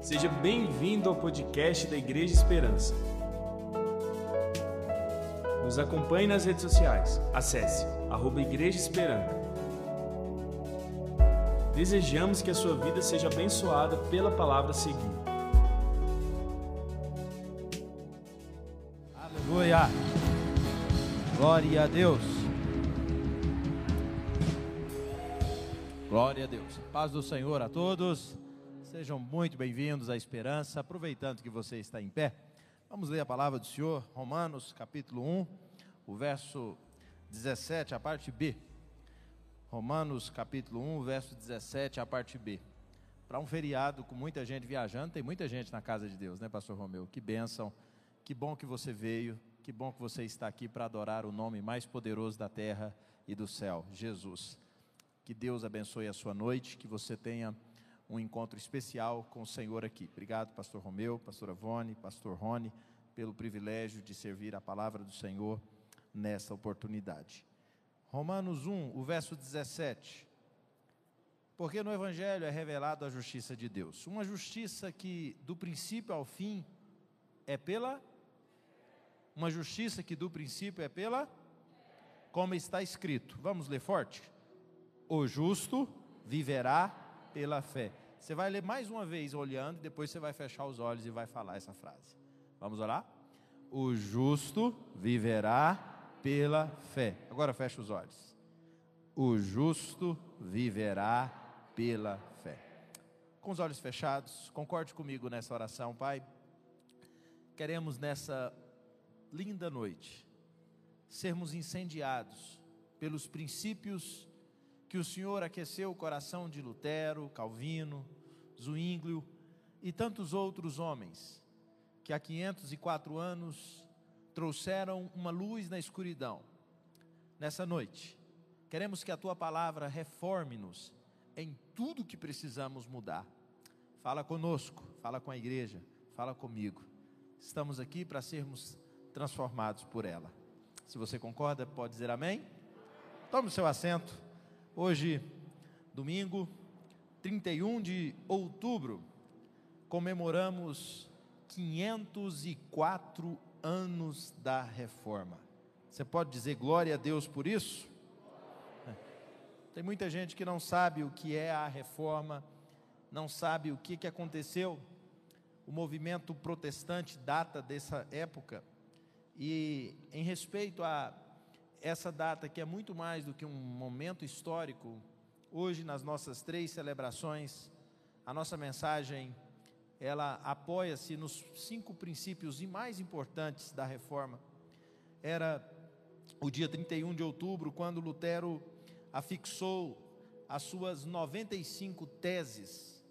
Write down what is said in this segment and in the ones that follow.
Seja bem-vindo ao podcast da Igreja Esperança. Nos acompanhe nas redes sociais. Acesse arroba Igreja Esperança. Desejamos que a sua vida seja abençoada pela palavra a seguir. Aleluia. Glória a Deus. Glória a Deus. Paz do Senhor a todos. Sejam muito bem-vindos à Esperança. Aproveitando que você está em pé, vamos ler a palavra do Senhor, Romanos capítulo 1, o verso 17, a parte B. Romanos capítulo 1, verso 17, a parte B. Para um feriado com muita gente viajando, tem muita gente na casa de Deus, né, pastor Romeu? Que bênção. Que bom que você veio, que bom que você está aqui para adorar o nome mais poderoso da terra e do céu, Jesus. Que Deus abençoe a sua noite, que você tenha um encontro especial com o Senhor aqui. Obrigado, pastor Romeu, pastora Vone, pastor Rony, pelo privilégio de servir a palavra do Senhor nessa oportunidade. Romanos 1, o verso 17. Porque no Evangelho é revelado a justiça de Deus. Uma justiça que, do princípio ao fim, é pela. Uma justiça que, do princípio, é pela. Como está escrito. Vamos ler forte? O justo viverá pela fé. Você vai ler mais uma vez olhando, depois você vai fechar os olhos e vai falar essa frase. Vamos orar? O justo viverá pela fé. Agora fecha os olhos. O justo viverá pela fé. Com os olhos fechados, concorde comigo nessa oração, Pai. Queremos nessa linda noite sermos incendiados pelos princípios que o Senhor aqueceu o coração de Lutero, Calvino, Zwinglio e tantos outros homens que há 504 anos trouxeram uma luz na escuridão. Nessa noite, queremos que a tua palavra reforme-nos em tudo que precisamos mudar. Fala conosco, fala com a igreja, fala comigo. Estamos aqui para sermos transformados por ela. Se você concorda, pode dizer amém? Tome o seu assento. Hoje, domingo, 31 de outubro, comemoramos 504 anos da reforma. Você pode dizer glória a Deus por isso? Tem muita gente que não sabe o que é a reforma, não sabe o que, que aconteceu. O movimento protestante data dessa época, e em respeito a essa data, que é muito mais do que um momento histórico, hoje nas nossas três celebrações, a nossa mensagem ela apoia-se nos cinco princípios mais importantes da reforma. Era o dia 31 de outubro, quando Lutero afixou as suas 95 teses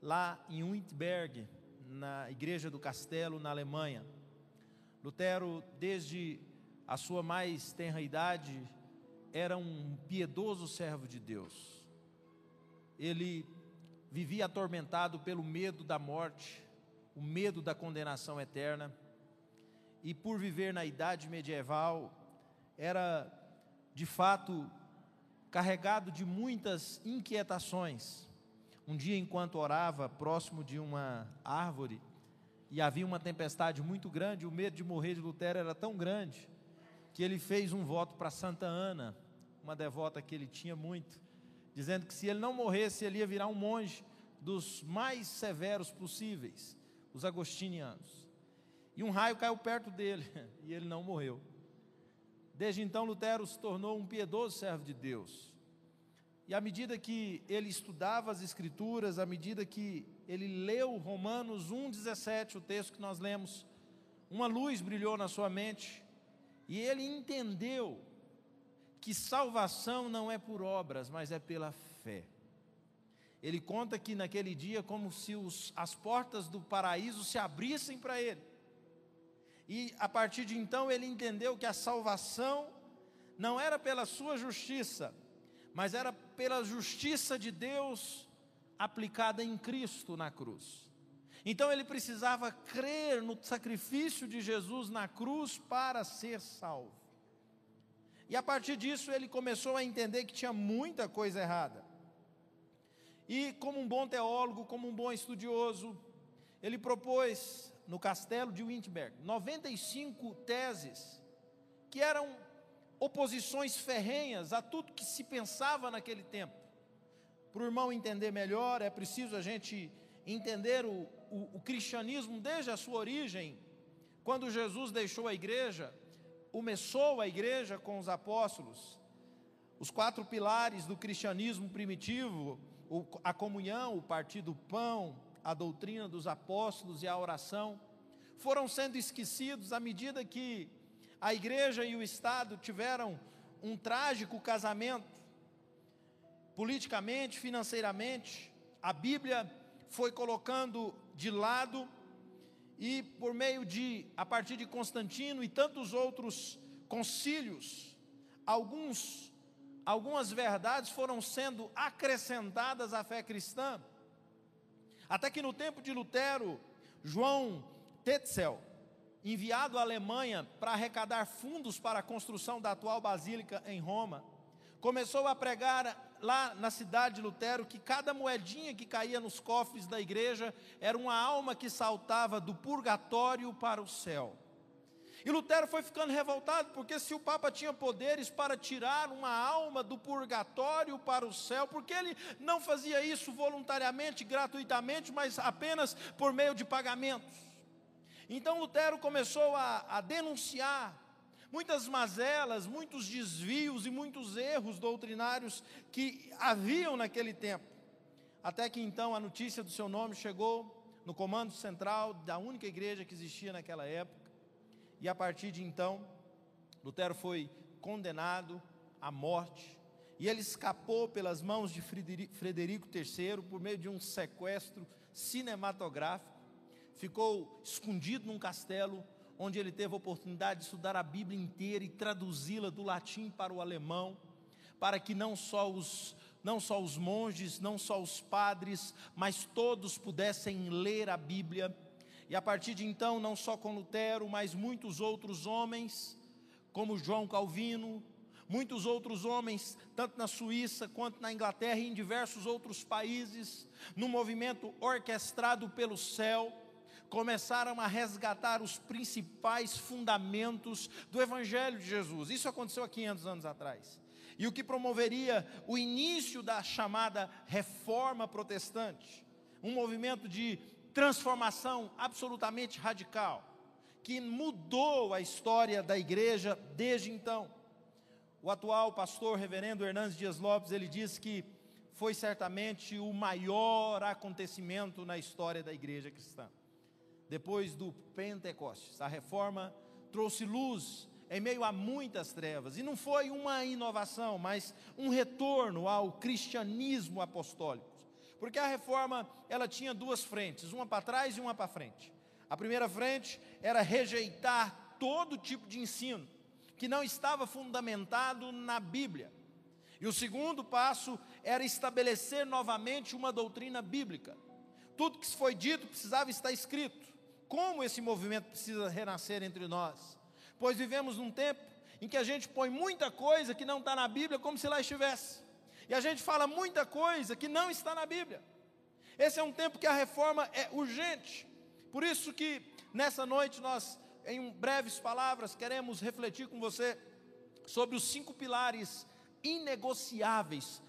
lá em Wittenberg, na igreja do Castelo, na Alemanha. Lutero, desde a sua mais tenra idade, era um piedoso servo de Deus. Ele vivia atormentado pelo medo da morte, o medo da condenação eterna, e por viver na idade medieval, era de fato carregado de muitas inquietações. Um dia, enquanto orava próximo de uma árvore, e havia uma tempestade muito grande, o medo de morrer de Lutero era tão grande, que ele fez um voto para Santa Ana, uma devota que ele tinha muito, dizendo que se ele não morresse, ele ia virar um monge dos mais severos possíveis, os agostinianos. E um raio caiu perto dele e ele não morreu. Desde então, Lutero se tornou um piedoso servo de Deus. E à medida que ele estudava as Escrituras, à medida que ele leu Romanos 1,17, o texto que nós lemos, uma luz brilhou na sua mente e ele entendeu que salvação não é por obras, mas é pela fé. Ele conta que naquele dia, como se os, as portas do paraíso se abrissem para ele. E a partir de então ele entendeu que a salvação não era pela sua justiça, mas era pela justiça de Deus aplicada em Cristo na cruz. Então ele precisava crer no sacrifício de Jesus na cruz para ser salvo. E a partir disso ele começou a entender que tinha muita coisa errada. E como um bom teólogo, como um bom estudioso, ele propôs no castelo de Wittenberg 95 teses que eram oposições ferrenhas a tudo que se pensava naquele tempo. Para o irmão entender melhor, é preciso a gente entender o, o, o cristianismo desde a sua origem, quando Jesus deixou a igreja, começou a igreja com os apóstolos, os quatro pilares do cristianismo primitivo, a comunhão, o partir do pão, a doutrina dos apóstolos e a oração, foram sendo esquecidos à medida que a igreja e o Estado tiveram um trágico casamento, politicamente, financeiramente, a Bíblia foi colocando de lado e por meio de, a partir de Constantino e tantos outros concílios, alguns algumas verdades foram sendo acrescentadas à fé cristã. Até que no tempo de Lutero, João Tetzel, enviado à Alemanha para arrecadar fundos para a construção da atual basílica em Roma, começou a pregar lá na cidade de Lutero que cada moedinha que caía nos cofres da igreja era uma alma que saltava do purgatório para o céu. E Lutero foi ficando revoltado, porque se o Papa tinha poderes para tirar uma alma do purgatório para o céu, porque ele não fazia isso voluntariamente, gratuitamente, mas apenas por meio de pagamentos? Então Lutero começou a, a denunciar muitas mazelas, muitos desvios e muitos erros doutrinários que haviam naquele tempo. Até que então a notícia do seu nome chegou no comando central da única igreja que existia naquela época e a partir de então, Lutero foi condenado à morte. E ele escapou pelas mãos de Frederico III por meio de um sequestro cinematográfico. Ficou escondido num castelo, onde ele teve a oportunidade de estudar a Bíblia inteira e traduzi-la do latim para o alemão, para que não só os não só os monges, não só os padres, mas todos pudessem ler a Bíblia. E a partir de então, não só com Lutero, mas muitos outros homens, como João Calvino, muitos outros homens, tanto na Suíça quanto na Inglaterra e em diversos outros países, no movimento orquestrado pelo céu, começaram a resgatar os principais fundamentos do Evangelho de Jesus. Isso aconteceu há 500 anos atrás. E o que promoveria o início da chamada reforma protestante, um movimento de transformação absolutamente radical, que mudou a história da igreja desde então. O atual pastor reverendo Hernandes Dias Lopes, ele diz que foi certamente o maior acontecimento na história da igreja cristã. Depois do Pentecostes, a reforma trouxe luz em meio a muitas trevas, e não foi uma inovação, mas um retorno ao cristianismo apostólico. Porque a reforma, ela tinha duas frentes, uma para trás e uma para frente. A primeira frente era rejeitar todo tipo de ensino que não estava fundamentado na Bíblia. E o segundo passo era estabelecer novamente uma doutrina bíblica. Tudo que foi dito precisava estar escrito. Como esse movimento precisa renascer entre nós? Pois vivemos num tempo em que a gente põe muita coisa que não está na Bíblia como se lá estivesse. E a gente fala muita coisa que não está na Bíblia. Esse é um tempo que a reforma é urgente. Por isso que nessa noite nós, em breves palavras, queremos refletir com você sobre os cinco pilares inegociáveis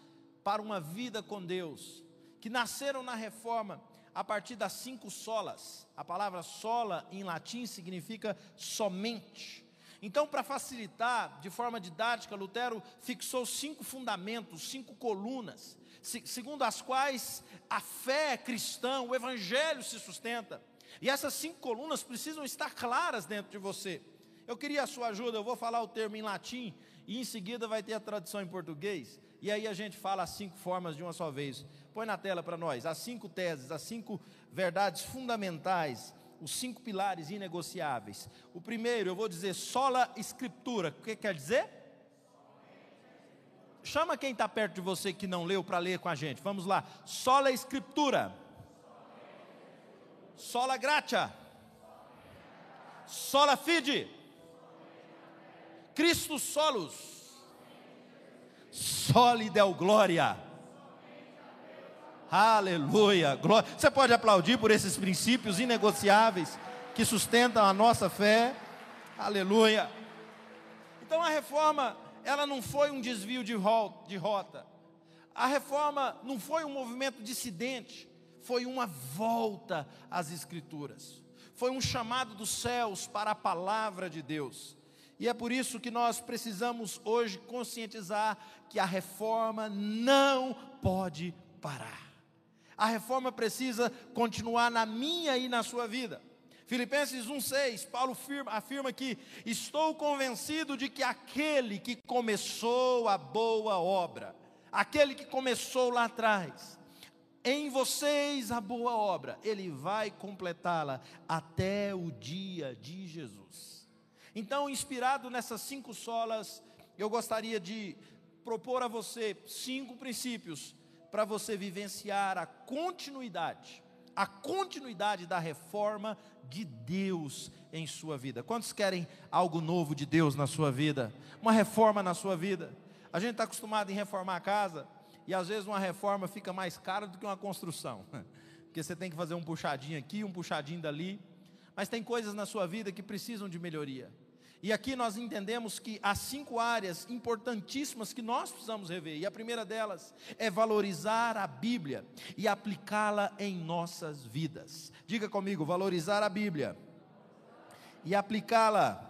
para uma vida com Deus, que nasceram na reforma a partir das cinco solas. A palavra sola em latim significa somente. Então, para facilitar, de forma didática, Lutero fixou cinco fundamentos, cinco colunas, segundo as quais a fé cristã, o evangelho se sustenta. E essas cinco colunas precisam estar claras dentro de você. Eu queria a sua ajuda, eu vou falar o termo em latim e em seguida vai ter a tradução em português. E aí a gente fala as cinco formas de uma só vez. Põe na tela para nós as cinco teses, as cinco verdades fundamentais os cinco pilares inegociáveis. O primeiro, eu vou dizer sola escritura. O que quer dizer? Chama quem está perto de você que não leu para ler com a gente. Vamos lá. Sola escritura. Sola gratia. Sola fide. Cristo solus. Soli del glória. Aleluia. Glória. Você pode aplaudir por esses princípios inegociáveis que sustentam a nossa fé. Aleluia. Então a reforma, ela não foi um desvio de rota. A reforma não foi um movimento dissidente, foi uma volta às Escrituras. Foi um chamado dos céus para a palavra de Deus. E é por isso que nós precisamos hoje conscientizar que a reforma não pode parar. A reforma precisa continuar na minha e na sua vida. Filipenses 1,6, Paulo afirma, afirma que estou convencido de que aquele que começou a boa obra, aquele que começou lá atrás, em vocês a boa obra, ele vai completá-la até o dia de Jesus. Então, inspirado nessas cinco solas, eu gostaria de propor a você cinco princípios para você vivenciar a continuidade, a continuidade da reforma de Deus em sua vida. Quantos querem algo novo de Deus na sua vida? Uma reforma na sua vida? A gente está acostumado em reformar a casa e às vezes uma reforma fica mais cara do que uma construção, porque você tem que fazer um puxadinho aqui, um puxadinho dali. Mas tem coisas na sua vida que precisam de melhoria. E aqui nós entendemos que há cinco áreas importantíssimas que nós precisamos rever. E a primeira delas é valorizar a Bíblia e aplicá-la em nossas vidas. Diga comigo, valorizar a Bíblia e aplicá-la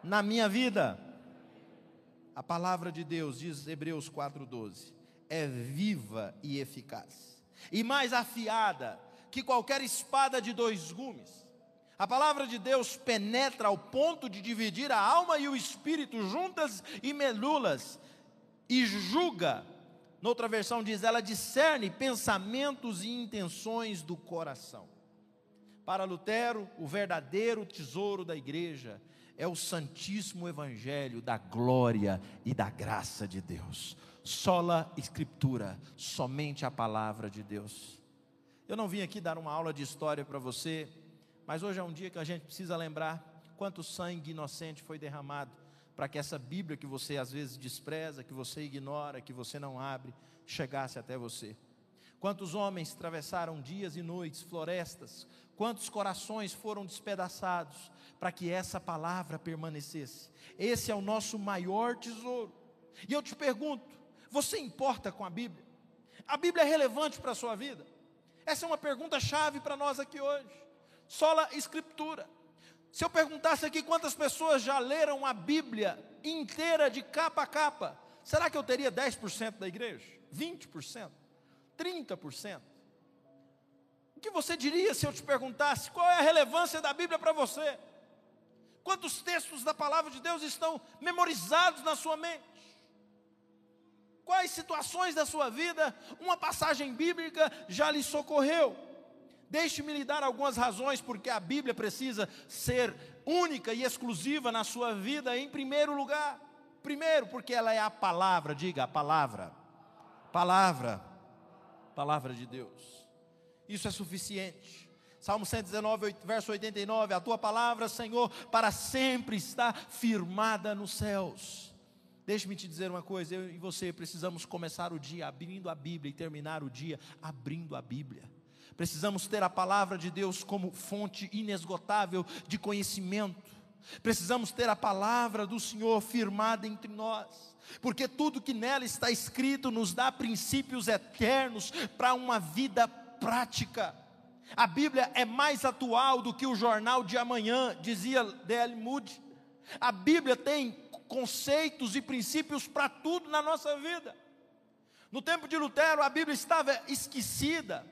na minha vida. A palavra de Deus, diz Hebreus 4,12, é viva e eficaz, e mais afiada que qualquer espada de dois gumes a palavra de Deus penetra ao ponto de dividir a alma e o espírito juntas e melulas e julga. Noutra versão diz, ela discerne pensamentos e intenções do coração. Para Lutero, o verdadeiro tesouro da igreja é o santíssimo evangelho da glória e da graça de Deus. Sola escritura, somente a palavra de Deus. Eu não vim aqui dar uma aula de história para você, mas hoje é um dia que a gente precisa lembrar quanto sangue inocente foi derramado para que essa Bíblia que você às vezes despreza, que você ignora, que você não abre, chegasse até você. Quantos homens atravessaram dias e noites, florestas, quantos corações foram despedaçados para que essa palavra permanecesse. Esse é o nosso maior tesouro. E eu te pergunto: você importa com a Bíblia? A Bíblia é relevante para a sua vida? Essa é uma pergunta chave para nós aqui hoje sola escritura. Se eu perguntasse aqui quantas pessoas já leram a Bíblia inteira de capa a capa, será que eu teria 10% da igreja? 20%? 30%? O que você diria se eu te perguntasse qual é a relevância da Bíblia para você? Quantos textos da palavra de Deus estão memorizados na sua mente? Quais situações da sua vida uma passagem bíblica já lhe socorreu? Deixe-me lhe dar algumas razões porque a Bíblia precisa ser única e exclusiva na sua vida, em primeiro lugar. Primeiro, porque ela é a palavra, diga a palavra. Palavra. Palavra de Deus. Isso é suficiente. Salmo 119, verso 89: A tua palavra, Senhor, para sempre está firmada nos céus. Deixe-me te dizer uma coisa: eu e você precisamos começar o dia abrindo a Bíblia e terminar o dia abrindo a Bíblia. Precisamos ter a palavra de Deus como fonte inesgotável de conhecimento. Precisamos ter a palavra do Senhor firmada entre nós, porque tudo que nela está escrito nos dá princípios eternos para uma vida prática. A Bíblia é mais atual do que o jornal de amanhã, dizia D.L. Moody. A Bíblia tem conceitos e princípios para tudo na nossa vida. No tempo de Lutero, a Bíblia estava esquecida,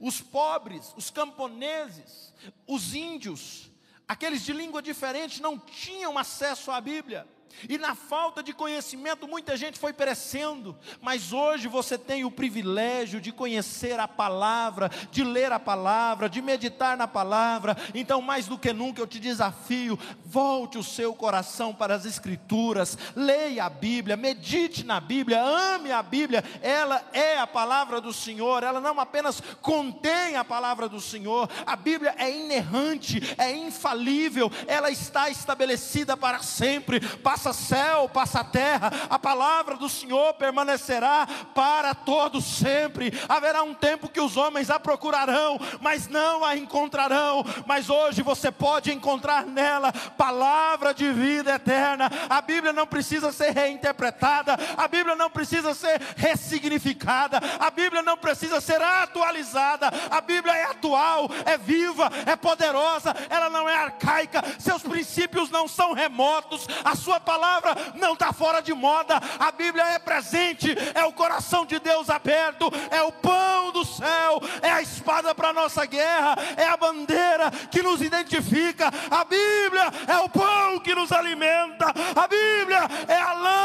os pobres, os camponeses, os índios, aqueles de língua diferente não tinham acesso à Bíblia. E na falta de conhecimento, muita gente foi perecendo, mas hoje você tem o privilégio de conhecer a palavra, de ler a palavra, de meditar na palavra. Então, mais do que nunca, eu te desafio: volte o seu coração para as Escrituras, leia a Bíblia, medite na Bíblia, ame a Bíblia, ela é a palavra do Senhor, ela não apenas contém a palavra do Senhor, a Bíblia é inerrante, é infalível, ela está estabelecida para sempre. Passa passa céu, passa terra, a palavra do Senhor permanecerá para todo sempre. Haverá um tempo que os homens a procurarão, mas não a encontrarão. Mas hoje você pode encontrar nela palavra de vida eterna. A Bíblia não precisa ser reinterpretada, a Bíblia não precisa ser ressignificada, a Bíblia não precisa ser atualizada. A Bíblia é atual, é viva, é poderosa, ela não é arcaica, seus princípios não são remotos, a sua palavra não está fora de moda. A Bíblia é presente, é o coração de Deus aberto, é o pão do céu, é a espada para a nossa guerra, é a bandeira que nos identifica. A Bíblia é o pão que nos alimenta, a Bíblia é a lâmpada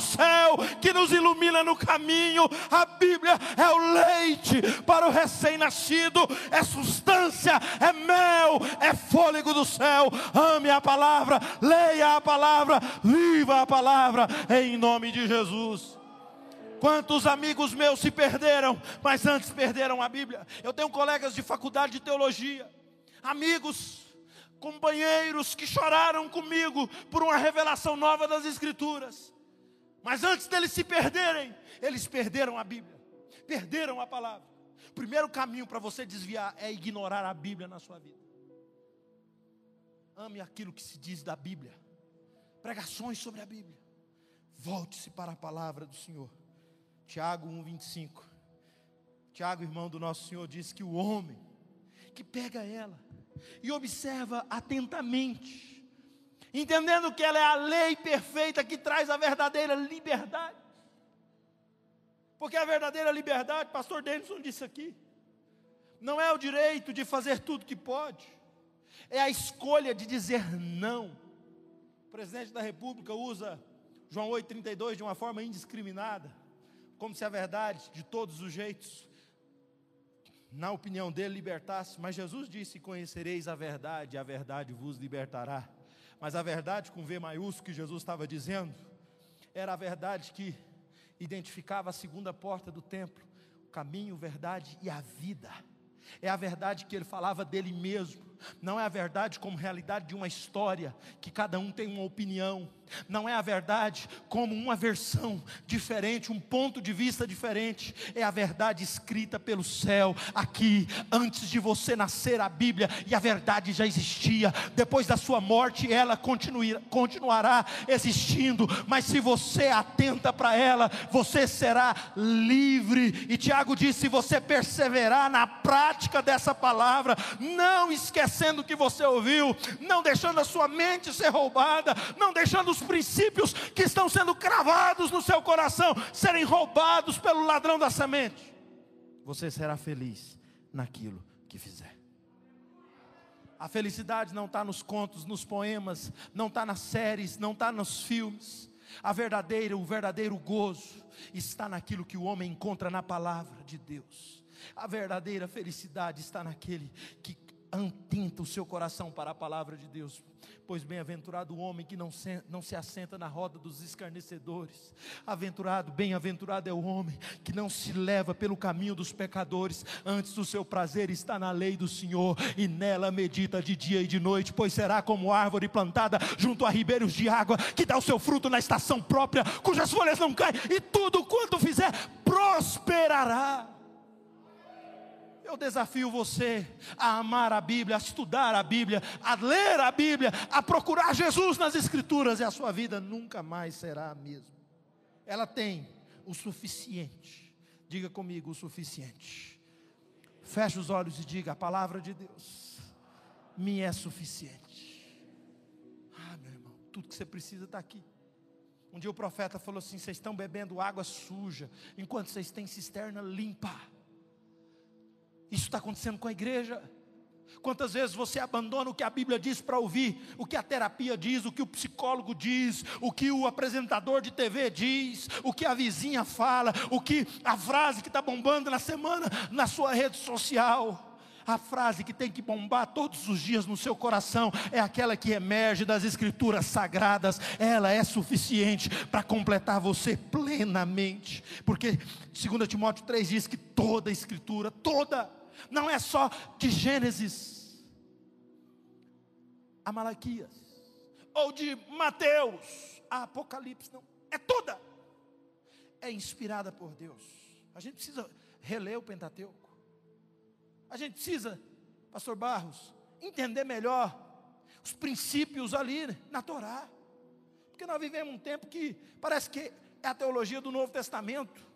céu que nos ilumina no caminho, a Bíblia é o leite para o recém-nascido, é substância, é mel, é fôlego do céu. Ame a palavra, leia a palavra, viva a palavra, em nome de Jesus. Quantos amigos meus se perderam, mas antes perderam a Bíblia? Eu tenho colegas de faculdade de teologia, amigos, companheiros que choraram comigo por uma revelação nova das Escrituras. Mas antes deles se perderem, eles perderam a Bíblia, perderam a palavra. O primeiro caminho para você desviar é ignorar a Bíblia na sua vida. Ame aquilo que se diz da Bíblia, pregações sobre a Bíblia. Volte-se para a palavra do Senhor. Tiago 1,25. Tiago, irmão do nosso Senhor, diz que o homem que pega ela e observa atentamente, entendendo que ela é a lei perfeita que traz a verdadeira liberdade. Porque a verdadeira liberdade, pastor Denison disse aqui, não é o direito de fazer tudo que pode, é a escolha de dizer não. O presidente da República usa João 8,32 de uma forma indiscriminada, como se a verdade, de todos os jeitos, na opinião dele, libertasse. Mas Jesus disse: Conhecereis a verdade, e a verdade vos libertará. Mas a verdade com V maiúsculo que Jesus estava dizendo, era a verdade que identificava a segunda porta do templo, o caminho, verdade e a vida. É a verdade que ele falava dele mesmo não é a verdade como realidade de uma história, que cada um tem uma opinião, não é a verdade como uma versão diferente, um ponto de vista diferente, é a verdade escrita pelo céu, aqui, antes de você nascer a Bíblia, e a verdade já existia, depois da sua morte ela continuará existindo, mas se você atenta para ela, você será livre, e Tiago disse: se você perseverar na prática dessa palavra, não esqueça esquecendo o que você ouviu, não deixando a sua mente ser roubada, não deixando os princípios que estão sendo cravados no seu coração serem roubados pelo ladrão da semente. Você será feliz naquilo que fizer. A felicidade não está nos contos, nos poemas, não está nas séries, não está nos filmes. A verdadeira, o verdadeiro gozo está naquilo que o homem encontra na palavra de Deus. A verdadeira felicidade está naquele que atenta o seu coração para a palavra de Deus. Pois bem-aventurado o homem que não se, não se assenta na roda dos escarnecedores. Aventurado, bem-aventurado é o homem que não se leva pelo caminho dos pecadores. Antes o seu prazer está na lei do Senhor e nela medita de dia e de noite. Pois será como árvore plantada junto a ribeiros de água, que dá o seu fruto na estação própria, cujas folhas não caem, e tudo quanto fizer prosperará. Eu desafio você a amar a Bíblia, a estudar a Bíblia, a ler a Bíblia, a procurar Jesus nas Escrituras, e a sua vida nunca mais será a mesma. Ela tem o suficiente. Diga comigo o suficiente. Feche os olhos e diga: a palavra de Deus me é suficiente. Ah, meu irmão, tudo que você precisa está aqui. Um dia o profeta falou assim: vocês estão bebendo água suja, enquanto vocês têm cisterna limpa. Isso está acontecendo com a igreja. Quantas vezes você abandona o que a Bíblia diz para ouvir, o que a terapia diz, o que o psicólogo diz, o que o apresentador de TV diz, o que a vizinha fala, o que a frase que está bombando na semana na sua rede social. A frase que tem que bombar todos os dias no seu coração é aquela que emerge das escrituras sagradas. Ela é suficiente para completar você plenamente. Porque 2 Timóteo 3 diz que toda a escritura, toda não é só de Gênesis a Malaquias, ou de Mateus a Apocalipse, não. É toda. É inspirada por Deus. A gente precisa reler o Pentateuco. A gente precisa, Pastor Barros, entender melhor os princípios ali na Torá. Porque nós vivemos um tempo que parece que é a teologia do Novo Testamento.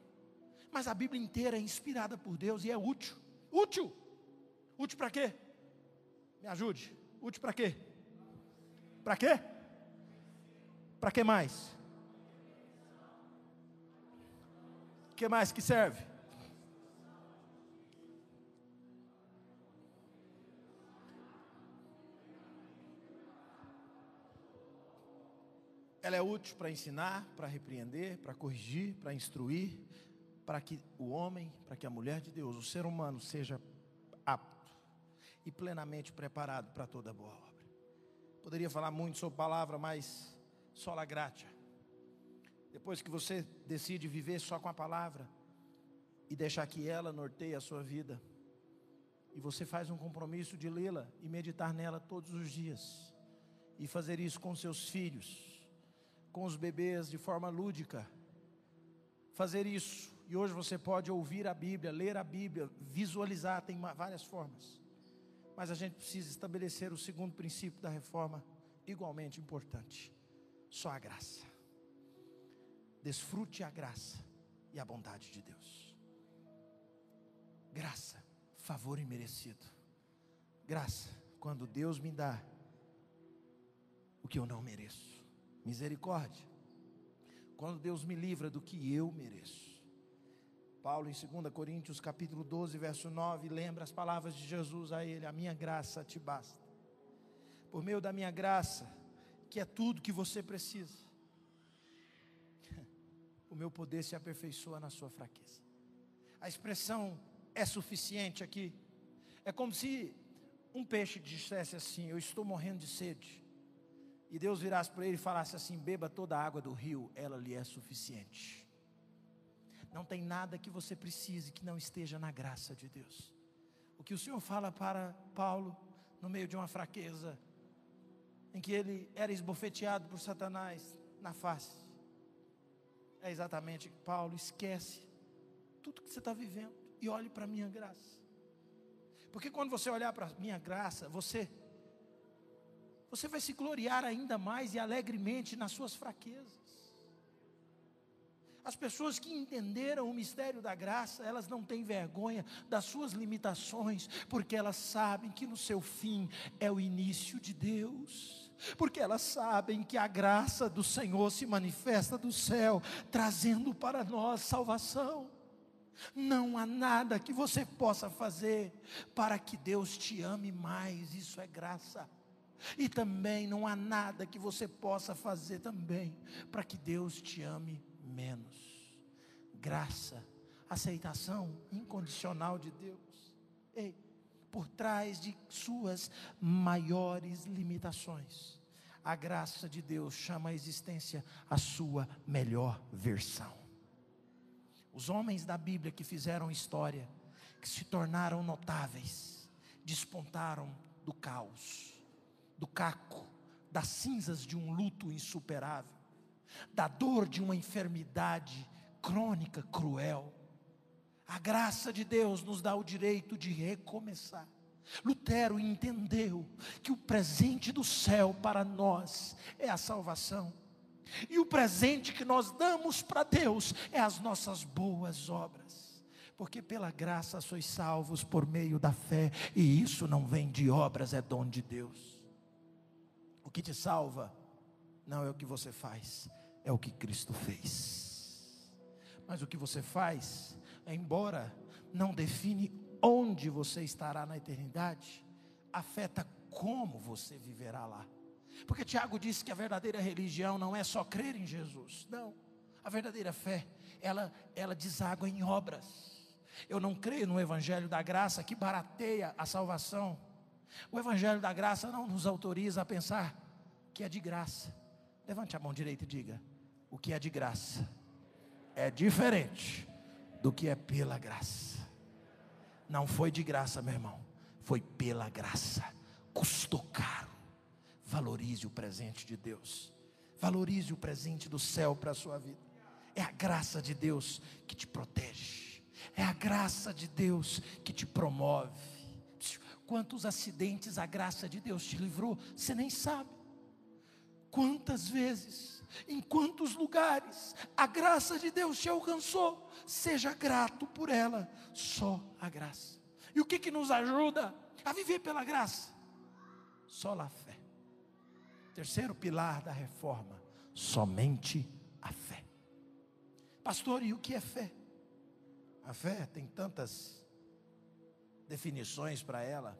Mas a Bíblia inteira é inspirada por Deus e é útil. Útil. Útil para quê? Me ajude. Útil para quê? Para quê? Para que mais? Que mais que serve? Ela é útil para ensinar, para repreender, para corrigir, para instruir, para que o homem, para que a mulher de Deus, o ser humano, seja apto e plenamente preparado para toda boa obra. Poderia falar muito sobre palavra, mas sola gratia. Depois que você decide viver só com a palavra e deixar que ela norteie a sua vida, e você faz um compromisso de lê-la e meditar nela todos os dias, e fazer isso com seus filhos, com os bebês de forma lúdica. Fazer isso. E hoje você pode ouvir a Bíblia, ler a Bíblia, visualizar, tem várias formas. Mas a gente precisa estabelecer o segundo princípio da reforma, igualmente importante: só a graça. Desfrute a graça e a bondade de Deus. Graça, favor imerecido. Graça, quando Deus me dá o que eu não mereço. Misericórdia. Quando Deus me livra do que eu mereço. Paulo em 2 Coríntios capítulo 12, verso 9, lembra as palavras de Jesus a ele: "A minha graça te basta". Por meio da minha graça, que é tudo que você precisa. O meu poder se aperfeiçoa na sua fraqueza. A expressão é suficiente aqui. É como se um peixe dissesse assim: Eu estou morrendo de sede e Deus virasse para ele e falasse assim: beba toda a água do rio, ela lhe é suficiente. Não tem nada que você precise que não esteja na graça de Deus. O que o Senhor fala para Paulo, no meio de uma fraqueza, em que ele era esbofeteado por Satanás na face, é exatamente: Paulo, esquece tudo que você está vivendo e olhe para a minha graça. Porque quando você olhar para a minha graça, você você vai se gloriar ainda mais e alegremente nas suas fraquezas. As pessoas que entenderam o mistério da graça, elas não têm vergonha das suas limitações, porque elas sabem que no seu fim é o início de Deus. Porque elas sabem que a graça do Senhor se manifesta do céu, trazendo para nós salvação. Não há nada que você possa fazer para que Deus te ame mais, isso é graça. E também não há nada que você possa fazer também para que Deus te ame menos. Graça, aceitação incondicional de Deus. Ei, por trás de suas maiores limitações, a graça de Deus chama a existência a sua melhor versão. Os homens da Bíblia que fizeram história, que se tornaram notáveis, despontaram do caos do caco, das cinzas de um luto insuperável, da dor de uma enfermidade crônica, cruel. A graça de Deus nos dá o direito de recomeçar. Lutero entendeu que o presente do céu para nós é a salvação. E o presente que nós damos para Deus é as nossas boas obras. Porque pela graça sois salvos por meio da fé, e isso não vem de obras, é dom de Deus que te salva não é o que você faz, é o que Cristo fez. Mas o que você faz, embora não define onde você estará na eternidade, afeta como você viverá lá. Porque Tiago disse que a verdadeira religião não é só crer em Jesus, não. A verdadeira fé, ela, ela deságua em obras. Eu não creio no Evangelho da graça que barateia a salvação. O Evangelho da graça não nos autoriza a pensar que é de graça. Levante a mão direita e diga: o que é de graça é diferente do que é pela graça. Não foi de graça, meu irmão, foi pela graça. Custou caro. Valorize o presente de Deus. Valorize o presente do céu para a sua vida. É a graça de Deus que te protege. É a graça de Deus que te promove. Quantos acidentes a graça de Deus te livrou, você nem sabe. Quantas vezes, em quantos lugares a graça de Deus te alcançou. Seja grato por ela, só a graça. E o que, que nos ajuda a viver pela graça? Só a fé. Terceiro pilar da reforma: somente a fé. Pastor, e o que é fé? A fé tem tantas definições para ela.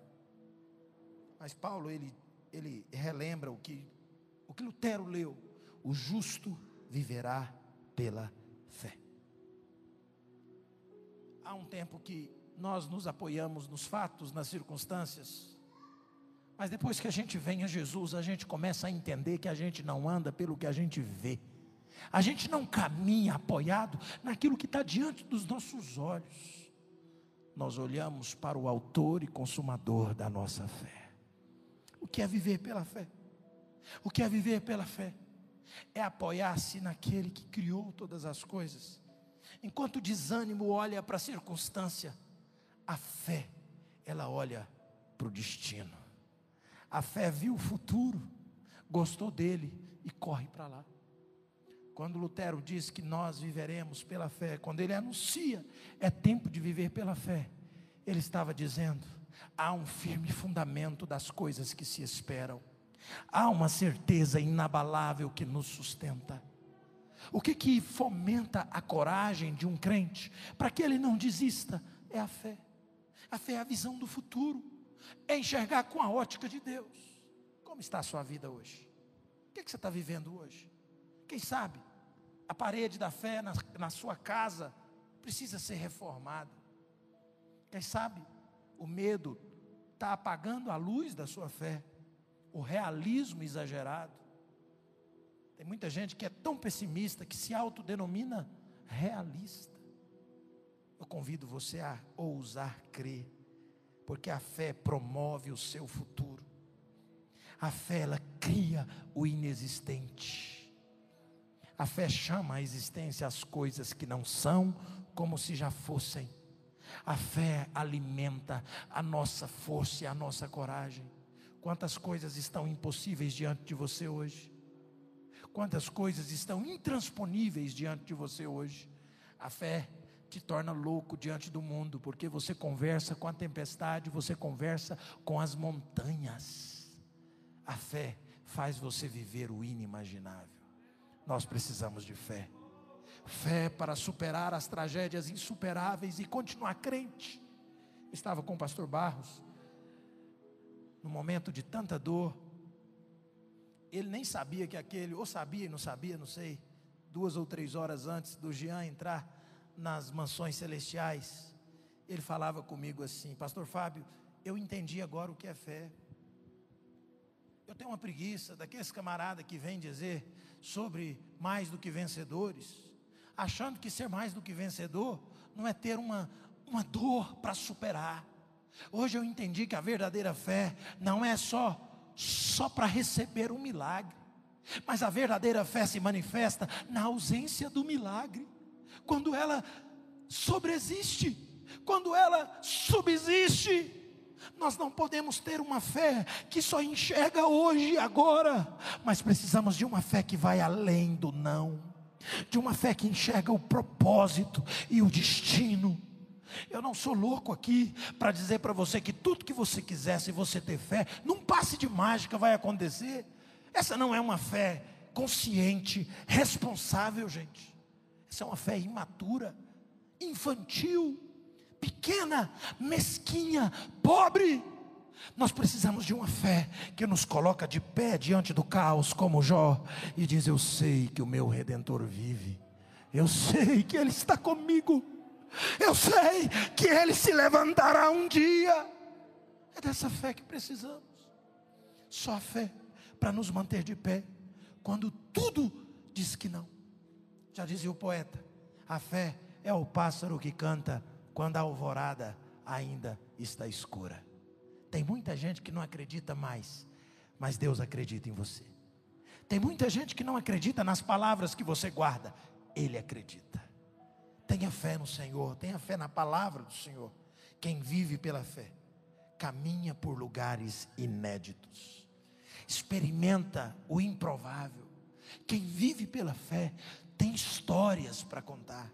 Mas Paulo ele ele relembra o que o que Lutero leu: o justo viverá pela fé. Há um tempo que nós nos apoiamos nos fatos, nas circunstâncias, mas depois que a gente vem a Jesus, a gente começa a entender que a gente não anda pelo que a gente vê. A gente não caminha apoiado naquilo que está diante dos nossos olhos nós olhamos para o Autor e Consumador da nossa fé. O que é viver pela fé? O que é viver pela fé? É apoiar-se naquele que criou todas as coisas. Enquanto o desânimo olha para a circunstância, a fé, ela olha para o destino. A fé viu o futuro, gostou dele e corre para lá. Quando Lutero diz que nós viveremos pela fé, quando ele anuncia, é tempo de viver pela fé, ele estava dizendo: há um firme fundamento das coisas que se esperam, há uma certeza inabalável que nos sustenta. O que que fomenta a coragem de um crente para que ele não desista? É a fé. A fé é a visão do futuro, é enxergar com a ótica de Deus. Como está a sua vida hoje? O que, que você está vivendo hoje? Quem sabe a parede da fé na, na sua casa precisa ser reformada. Quem sabe o medo está apagando a luz da sua fé, o realismo exagerado. Tem muita gente que é tão pessimista que se autodenomina realista. Eu convido você a ousar crer, porque a fé promove o seu futuro. A fé ela cria o inexistente. A fé chama à existência as coisas que não são como se já fossem. A fé alimenta a nossa força e a nossa coragem. Quantas coisas estão impossíveis diante de você hoje? Quantas coisas estão intransponíveis diante de você hoje? A fé te torna louco diante do mundo, porque você conversa com a tempestade, você conversa com as montanhas. A fé faz você viver o inimaginável nós precisamos de fé. Fé para superar as tragédias insuperáveis e continuar crente. estava com o pastor Barros, no momento de tanta dor, ele nem sabia que aquele, ou sabia e não sabia, não sei, duas ou três horas antes do Jean entrar nas mansões celestiais, ele falava comigo assim: Pastor Fábio, eu entendi agora o que é fé. Eu tenho uma preguiça daqueles camarada que vem dizer sobre mais do que vencedores, achando que ser mais do que vencedor não é ter uma, uma dor para superar. Hoje eu entendi que a verdadeira fé não é só só para receber um milagre, mas a verdadeira fé se manifesta na ausência do milagre, quando ela sobreexiste, quando ela subsiste. Nós não podemos ter uma fé que só enxerga hoje e agora, mas precisamos de uma fé que vai além do não, de uma fé que enxerga o propósito e o destino. Eu não sou louco aqui para dizer para você que tudo que você quiser, se você ter fé, num passe de mágica vai acontecer. Essa não é uma fé consciente, responsável, gente. Essa é uma fé imatura, infantil pequena, mesquinha, pobre. Nós precisamos de uma fé que nos coloca de pé diante do caos, como Jó, e diz: Eu sei que o meu redentor vive, eu sei que Ele está comigo, eu sei que Ele se levantará um dia. É dessa fé que precisamos, só a fé para nos manter de pé, quando tudo diz que não. Já dizia o poeta: a fé é o pássaro que canta quando a alvorada ainda está escura. Tem muita gente que não acredita mais, mas Deus acredita em você. Tem muita gente que não acredita nas palavras que você guarda, ele acredita. Tenha fé no Senhor, tenha fé na palavra do Senhor. Quem vive pela fé, caminha por lugares inéditos, experimenta o improvável. Quem vive pela fé, tem histórias para contar.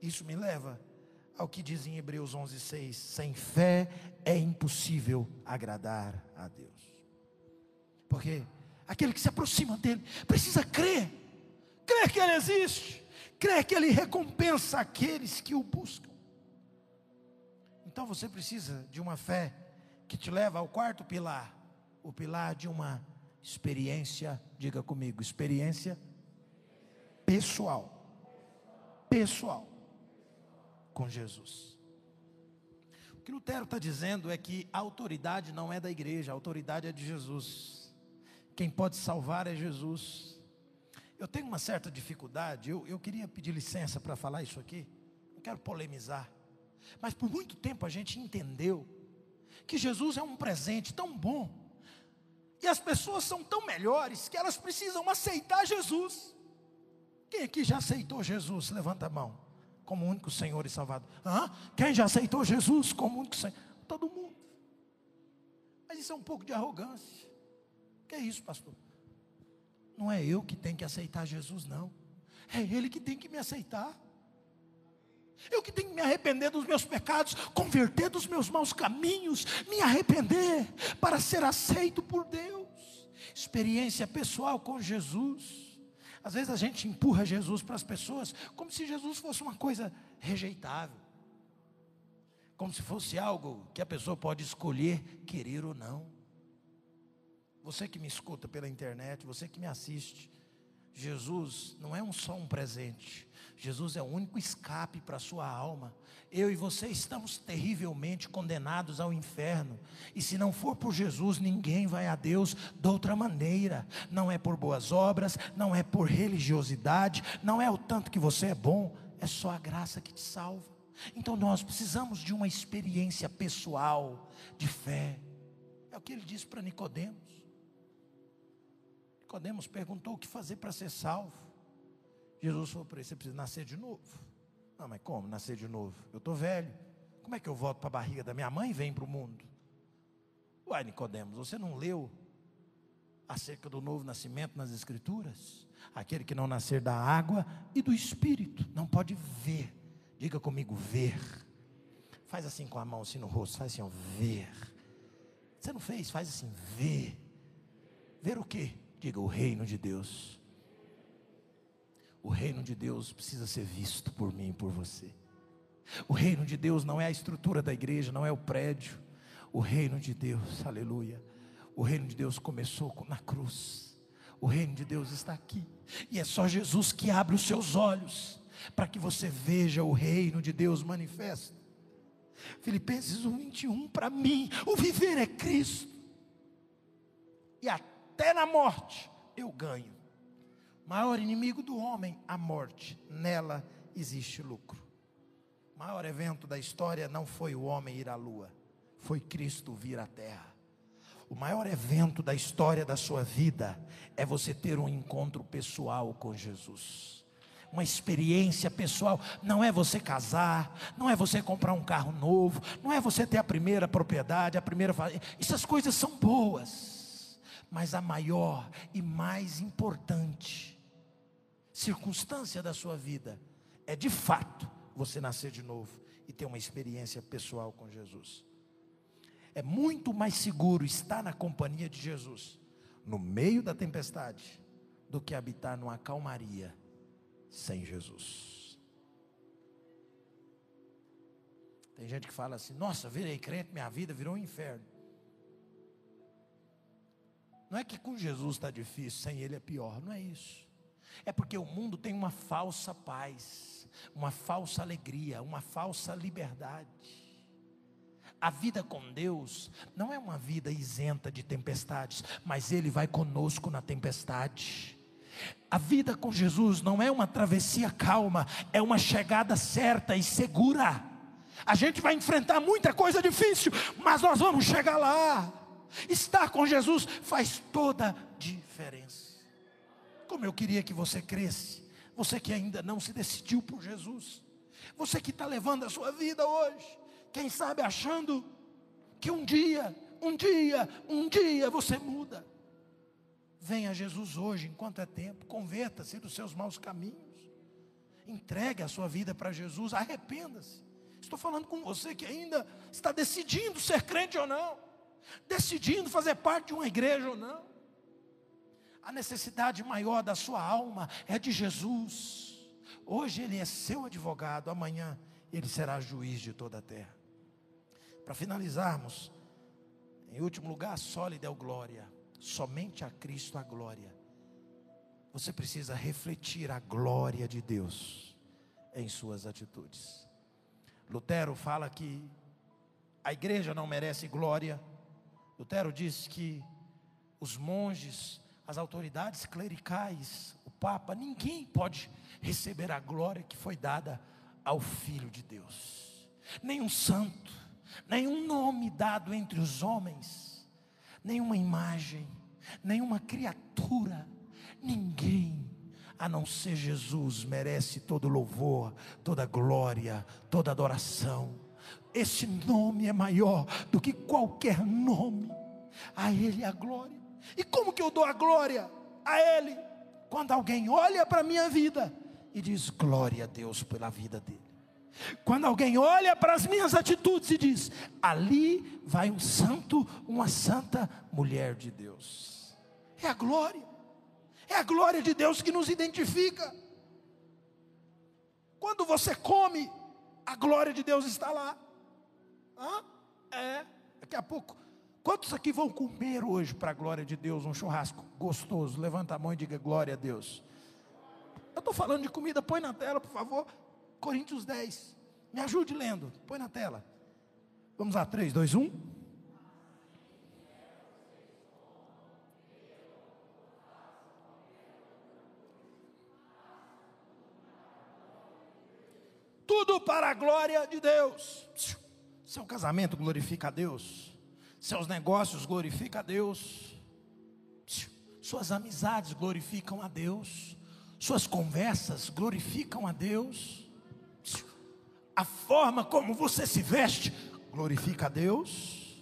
Isso me leva ao que diz em Hebreus 11:6, sem fé é impossível agradar a Deus. Porque aquele que se aproxima dele precisa crer, crer que ele existe, crer que ele recompensa aqueles que o buscam. Então você precisa de uma fé que te leva ao quarto pilar, o pilar de uma experiência, diga comigo, experiência pessoal. Pessoal com Jesus. O que Lutero está dizendo é que a autoridade não é da igreja, a autoridade é de Jesus. Quem pode salvar é Jesus. Eu tenho uma certa dificuldade, eu, eu queria pedir licença para falar isso aqui, não quero polemizar, mas por muito tempo a gente entendeu que Jesus é um presente tão bom, e as pessoas são tão melhores que elas precisam aceitar Jesus. Quem aqui já aceitou Jesus? Levanta a mão como único Senhor e Salvador. Hã? Quem já aceitou Jesus como único Senhor? Todo mundo. Mas isso é um pouco de arrogância. Que é isso, pastor? Não é eu que tenho que aceitar Jesus, não. É Ele que tem que me aceitar. Eu que tenho que me arrepender dos meus pecados, converter dos meus maus caminhos, me arrepender para ser aceito por Deus. Experiência pessoal com Jesus. Às vezes a gente empurra Jesus para as pessoas como se Jesus fosse uma coisa rejeitável. Como se fosse algo que a pessoa pode escolher querer ou não. Você que me escuta pela internet, você que me assiste, Jesus não é um só um presente. Jesus é o único escape para a sua alma. Eu e você estamos terrivelmente condenados ao inferno. E se não for por Jesus, ninguém vai a Deus de outra maneira. Não é por boas obras, não é por religiosidade, não é o tanto que você é bom, é só a graça que te salva. Então nós precisamos de uma experiência pessoal de fé. É o que ele disse para Nicodemos. Nicodemos perguntou o que fazer para ser salvo. Jesus falou para ele: você precisa nascer de novo. Não, mas como nascer de novo? Eu estou velho. Como é que eu volto para a barriga da minha mãe e venho para o mundo? Uai, Nicodemos, você não leu acerca do novo nascimento nas Escrituras? Aquele que não nascer da água e do Espírito, não pode ver. Diga comigo, ver. Faz assim com a mão assim no rosto, faz assim, ó, ver. Você não fez? Faz assim, ver. Ver o quê? Diga o reino de Deus. O reino de Deus precisa ser visto por mim e por você. O reino de Deus não é a estrutura da igreja, não é o prédio. O reino de Deus, aleluia. O reino de Deus começou na cruz. O reino de Deus está aqui. E é só Jesus que abre os seus olhos para que você veja o reino de Deus manifesto. Filipenses 1, 21, para mim, o viver é Cristo. E até na morte eu ganho maior inimigo do homem, a morte. Nela existe lucro. Maior evento da história não foi o homem ir à lua, foi Cristo vir à terra. O maior evento da história da sua vida é você ter um encontro pessoal com Jesus. Uma experiência pessoal, não é você casar, não é você comprar um carro novo, não é você ter a primeira propriedade, a primeira. Essas coisas são boas, mas a maior e mais importante circunstância da sua vida é de fato você nascer de novo e ter uma experiência pessoal com Jesus. É muito mais seguro estar na companhia de Jesus no meio da tempestade do que habitar numa calmaria sem Jesus. Tem gente que fala assim: Nossa, virei crente, minha vida virou um inferno. Não é que com Jesus está difícil, sem Ele é pior, não é isso. É porque o mundo tem uma falsa paz, uma falsa alegria, uma falsa liberdade. A vida com Deus não é uma vida isenta de tempestades, mas Ele vai conosco na tempestade. A vida com Jesus não é uma travessia calma, é uma chegada certa e segura. A gente vai enfrentar muita coisa difícil, mas nós vamos chegar lá. Estar com Jesus faz toda diferença. como eu queria que você cresce. Você que ainda não se decidiu por Jesus. Você que está levando a sua vida hoje. Quem sabe achando que um dia, um dia, um dia você muda. Venha a Jesus hoje, enquanto é tempo. Converta-se dos seus maus caminhos. Entregue a sua vida para Jesus. Arrependa-se. Estou falando com você que ainda está decidindo ser crente ou não. Decidindo fazer parte de uma igreja ou não. A necessidade maior da sua alma é de Jesus. Hoje ele é seu advogado, amanhã ele será juiz de toda a terra. Para finalizarmos, em último lugar, sólida é o glória. Somente a Cristo a glória. Você precisa refletir a glória de Deus em suas atitudes. Lutero fala que a igreja não merece glória. Lutero diz que os monges, as autoridades clericais, o Papa, ninguém pode receber a glória que foi dada ao Filho de Deus. Nenhum santo, nenhum nome dado entre os homens, nenhuma imagem, nenhuma criatura, ninguém a não ser Jesus merece todo louvor, toda glória, toda adoração. Esse nome é maior do que qualquer nome. A Ele a glória. E como que eu dou a glória a Ele? Quando alguém olha para a minha vida e diz glória a Deus pela vida dele. Quando alguém olha para as minhas atitudes e diz: ali vai um santo, uma santa mulher de Deus. É a glória. É a glória de Deus que nos identifica. Quando você come, a glória de Deus está lá. Hã? É, daqui a pouco. Quantos aqui vão comer hoje para a glória de Deus um churrasco gostoso? Levanta a mão e diga glória a Deus. Eu estou falando de comida, põe na tela, por favor. Coríntios 10. Me ajude lendo, põe na tela. Vamos lá, 3, 2, 1. tudo para a glória de Deus. Seu casamento glorifica a Deus, seus negócios glorificam a Deus, suas amizades glorificam a Deus, suas conversas glorificam a Deus, a forma como você se veste glorifica a Deus,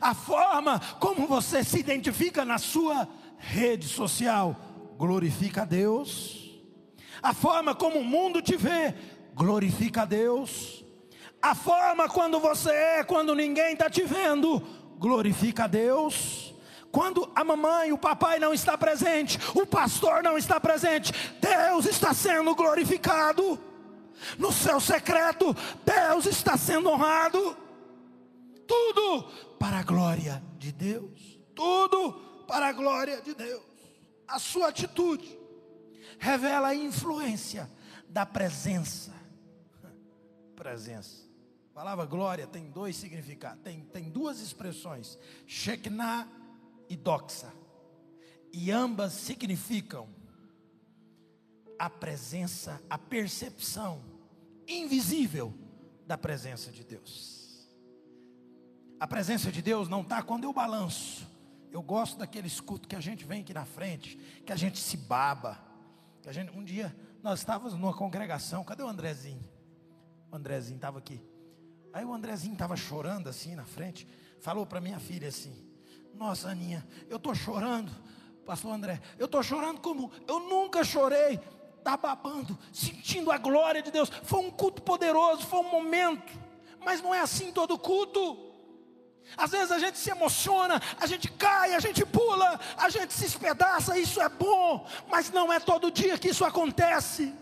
a forma como você se identifica na sua rede social glorifica a Deus, a forma como o mundo te vê glorifica a Deus. A forma quando você é, quando ninguém está te vendo, glorifica a Deus. Quando a mamãe, o papai não está presente, o pastor não está presente, Deus está sendo glorificado. No seu secreto, Deus está sendo honrado. Tudo para a glória de Deus. Tudo para a glória de Deus. A sua atitude revela a influência da presença presença. Palavra glória tem dois significados, tem, tem duas expressões, Shekinah e Doxa. E ambas significam a presença, a percepção invisível da presença de Deus. A presença de Deus não está quando eu balanço. Eu gosto daquele escuto que a gente vem aqui na frente, que a gente se baba. Que a gente, um dia nós estávamos numa congregação, cadê o Andrezinho? O Andrezinho estava aqui. Aí o Andrezinho estava chorando assim na frente. Falou para minha filha assim: Nossa, Aninha, eu estou chorando. Pastor André, eu estou chorando como eu nunca chorei. Está babando, sentindo a glória de Deus. Foi um culto poderoso, foi um momento. Mas não é assim todo culto. Às vezes a gente se emociona, a gente cai, a gente pula, a gente se espedaça, isso é bom, mas não é todo dia que isso acontece.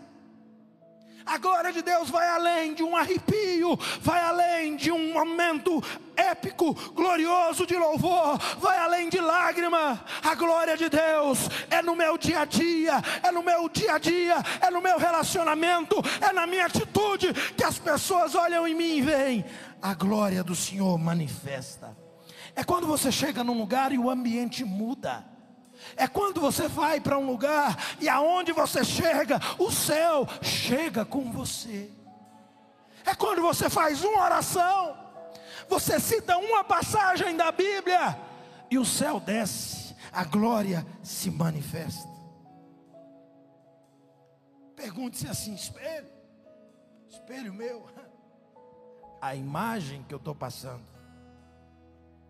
A glória de Deus vai além de um arrepio, vai além de um momento épico, glorioso de louvor, vai além de lágrima. A glória de Deus é no meu dia a dia, é no meu dia a dia, é no meu relacionamento, é na minha atitude que as pessoas olham em mim e veem a glória do Senhor manifesta. É quando você chega num lugar e o ambiente muda. É quando você vai para um lugar e aonde você chega, o céu chega com você. É quando você faz uma oração, você cita uma passagem da Bíblia e o céu desce, a glória se manifesta. Pergunte-se assim: espelho, espelho meu, a imagem que eu estou passando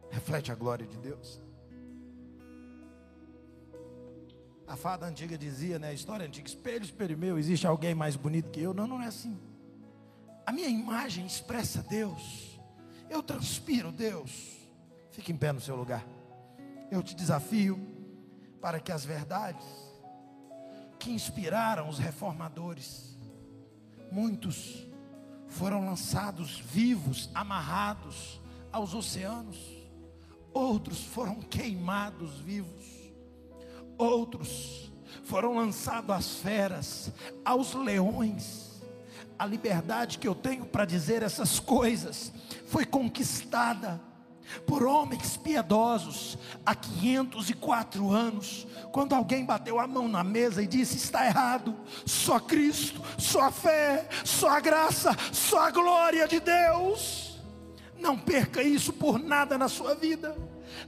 reflete a glória de Deus? A fada antiga dizia, né, a história antiga, espelho, espelho meu, existe alguém mais bonito que eu? Não, não é assim. A minha imagem expressa Deus. Eu transpiro Deus. Fique em pé no seu lugar. Eu te desafio para que as verdades que inspiraram os reformadores, muitos foram lançados vivos, amarrados aos oceanos, outros foram queimados vivos outros foram lançados às feras, aos leões. A liberdade que eu tenho para dizer essas coisas foi conquistada por homens piedosos há 504 anos, quando alguém bateu a mão na mesa e disse: está errado, só Cristo, só a fé, só a graça, só a glória de Deus. Não perca isso por nada na sua vida.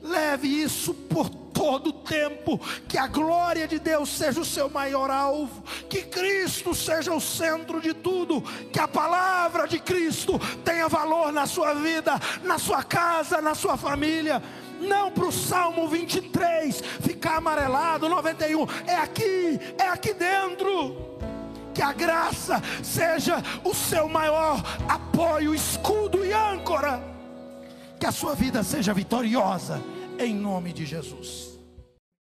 Leve isso por todo o tempo. Que a glória de Deus seja o seu maior alvo. Que Cristo seja o centro de tudo. Que a palavra de Cristo tenha valor na sua vida, na sua casa, na sua família. Não para o Salmo 23 ficar amarelado, 91. É aqui, é aqui dentro que a graça seja o seu maior apoio, escudo e âncora. Que a sua vida seja vitoriosa, em nome de Jesus.